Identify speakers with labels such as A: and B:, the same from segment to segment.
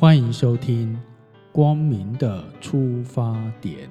A: 欢迎收听《光明的出发点》。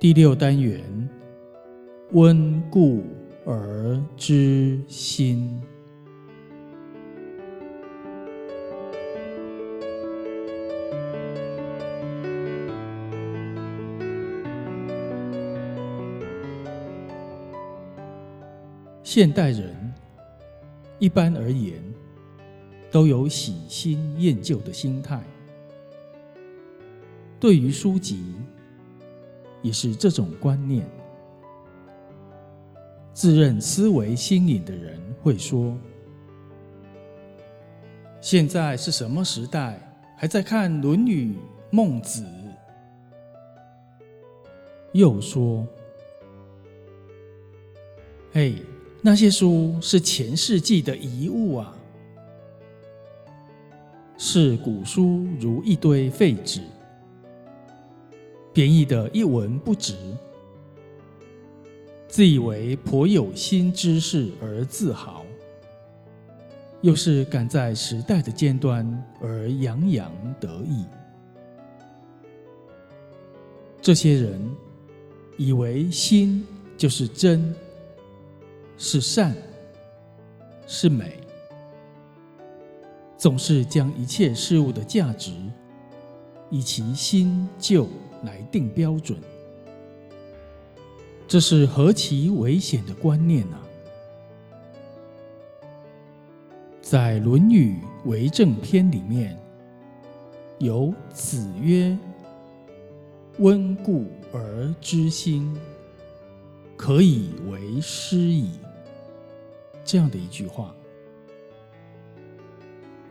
A: 第六单元，温故而知新。现代人一般而言，都有喜新厌旧的心态，对于书籍。也是这种观念。自认思维新颖的人会说：“现在是什么时代，还在看《论语》《孟子》？”又说：“嘿，那些书是前世纪的遗物啊，是古书如一堆废纸。”便宜的一文不值，自以为颇有新知识而自豪，又是赶在时代的尖端而洋洋得意。这些人以为新就是真，是善，是美，总是将一切事物的价值以其新旧。来定标准，这是何其危险的观念啊！在《论语为政篇》里面，有“子曰：‘温故而知新，可以为师矣’这样的一句话。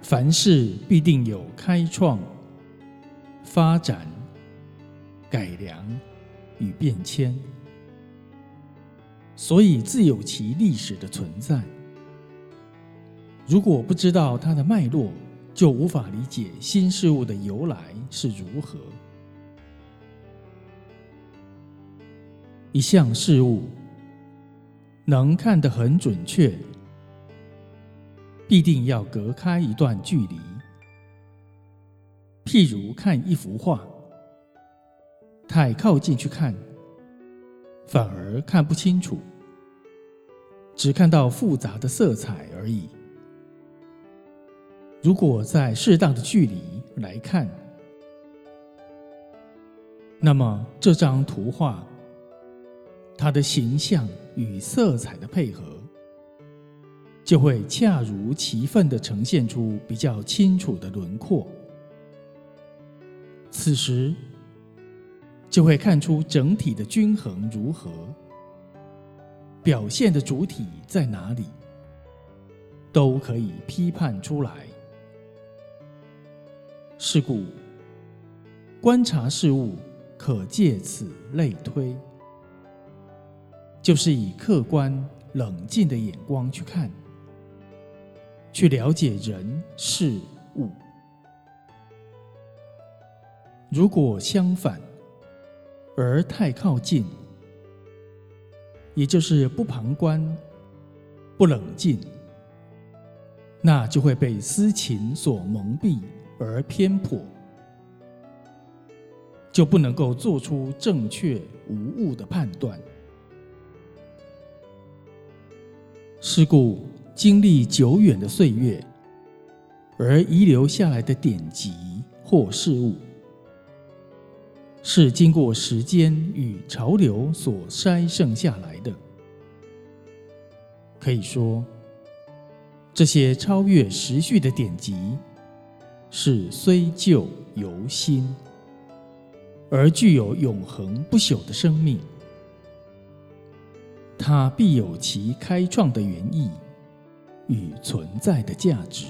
A: 凡事必定有开创、发展。改良与变迁，所以自有其历史的存在。如果不知道它的脉络，就无法理解新事物的由来是如何。一项事物能看得很准确，必定要隔开一段距离。譬如看一幅画。太靠近去看，反而看不清楚，只看到复杂的色彩而已。如果在适当的距离来看，那么这张图画，它的形象与色彩的配合，就会恰如其分的呈现出比较清楚的轮廓。此时。就会看出整体的均衡如何，表现的主体在哪里，都可以批判出来。是故，观察事物可借此类推，就是以客观冷静的眼光去看，去了解人事物。如果相反，而太靠近，也就是不旁观、不冷静，那就会被私情所蒙蔽而偏颇，就不能够做出正确无误的判断。是故，经历久远的岁月而遗留下来的典籍或事物。是经过时间与潮流所筛剩下来的。可以说，这些超越时序的典籍，是虽旧犹新，而具有永恒不朽的生命。它必有其开创的原意与存在的价值。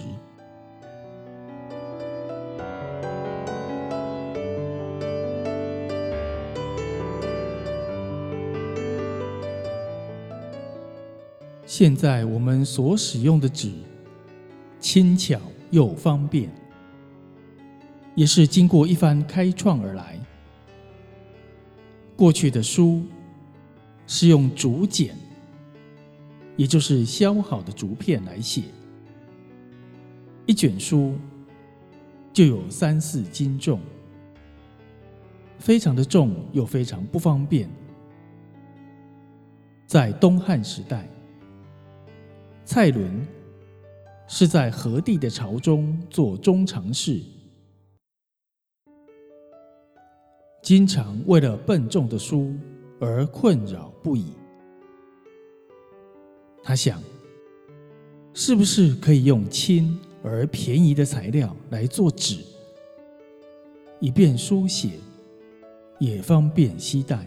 A: 现在我们所使用的纸，轻巧又方便，也是经过一番开创而来。过去的书是用竹简，也就是削好的竹片来写，一卷书就有三四斤重，非常的重又非常不方便。在东汉时代，蔡伦是在何帝的朝中做中常侍，经常为了笨重的书而困扰不已。他想，是不是可以用轻而便宜的材料来做纸，以便书写，也方便携带。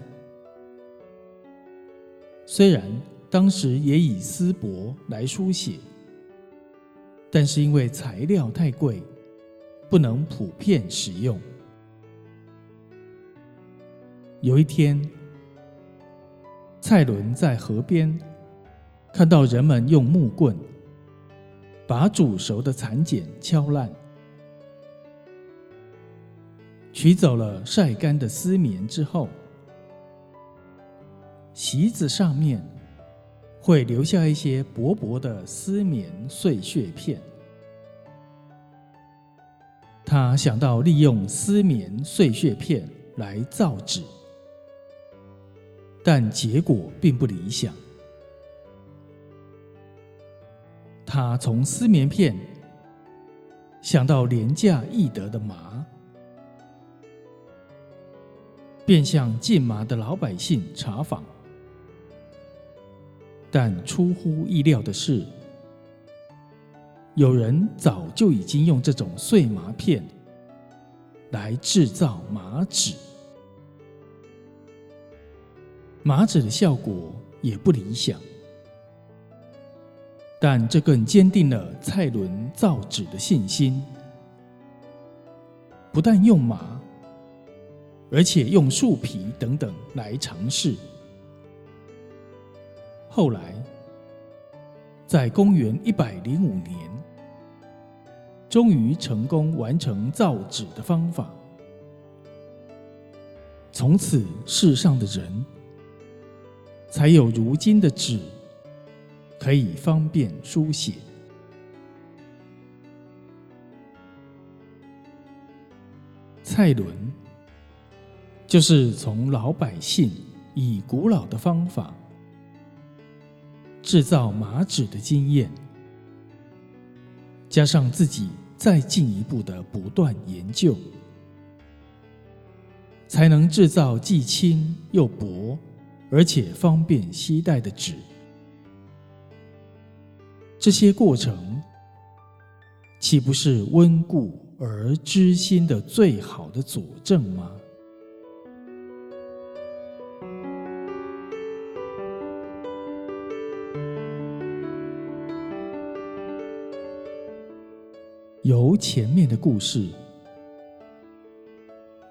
A: 虽然当时也以丝帛来书写，但是因为材料太贵，不能普遍使用。有一天，蔡伦在河边看到人们用木棍把煮熟的蚕茧敲烂，取走了晒干的丝棉之后。席子上面会留下一些薄薄的丝棉碎屑片。他想到利用丝棉碎屑片来造纸，但结果并不理想。他从丝棉片想到廉价易得的麻，便向进麻的老百姓查访。但出乎意料的是，有人早就已经用这种碎麻片来制造麻纸，麻纸的效果也不理想。但这更坚定了蔡伦造纸的信心。不但用麻，而且用树皮等等来尝试。后来，在公元一百零五年，终于成功完成造纸的方法。从此，世上的人才有如今的纸，可以方便书写。蔡伦就是从老百姓以古老的方法。制造麻纸的经验，加上自己再进一步的不断研究，才能制造既轻又薄，而且方便携带的纸。这些过程，岂不是温故而知新的最好的佐证吗？由前面的故事，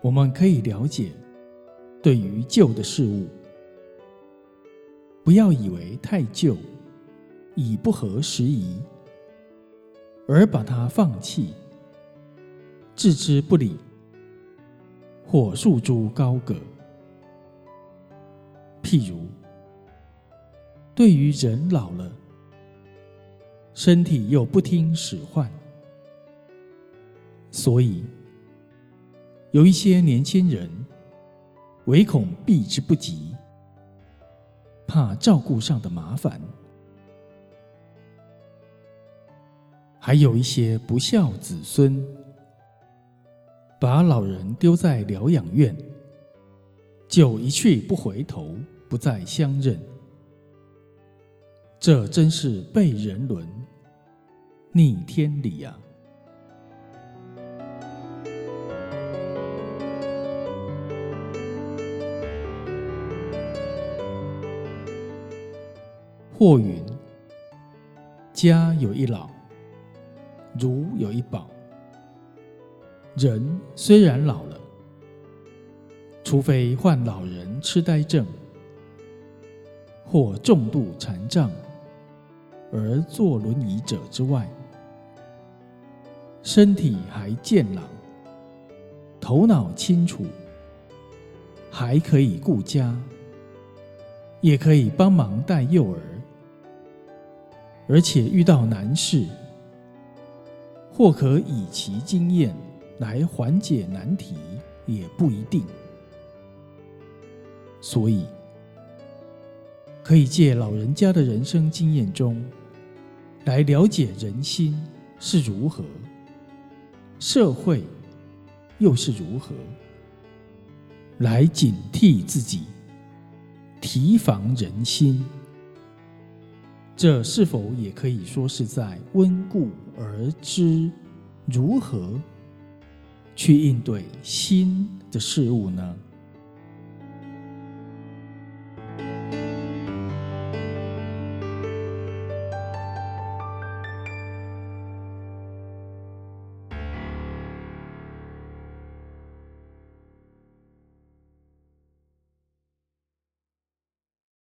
A: 我们可以了解，对于旧的事物，不要以为太旧，已不合时宜，而把它放弃、置之不理，或束诸高阁。譬如，对于人老了，身体又不听使唤。所以，有一些年轻人唯恐避之不及，怕照顾上的麻烦；还有一些不孝子孙，把老人丢在疗养院，就一去不回头，不再相认。这真是背人伦，逆天理啊！或云：家有一老，如有一宝。人虽然老了，除非患老人痴呆症或重度残障，而坐轮椅者之外，身体还健朗，头脑清楚，还可以顾家，也可以帮忙带幼儿，而且遇到难事，或可以其经验来缓解难题，也不一定。所以，可以借老人家的人生经验中，来了解人心是如何，社会又是如何，来警惕自己，提防人心。这是否也可以说是在温故而知如何去应对新的事物呢？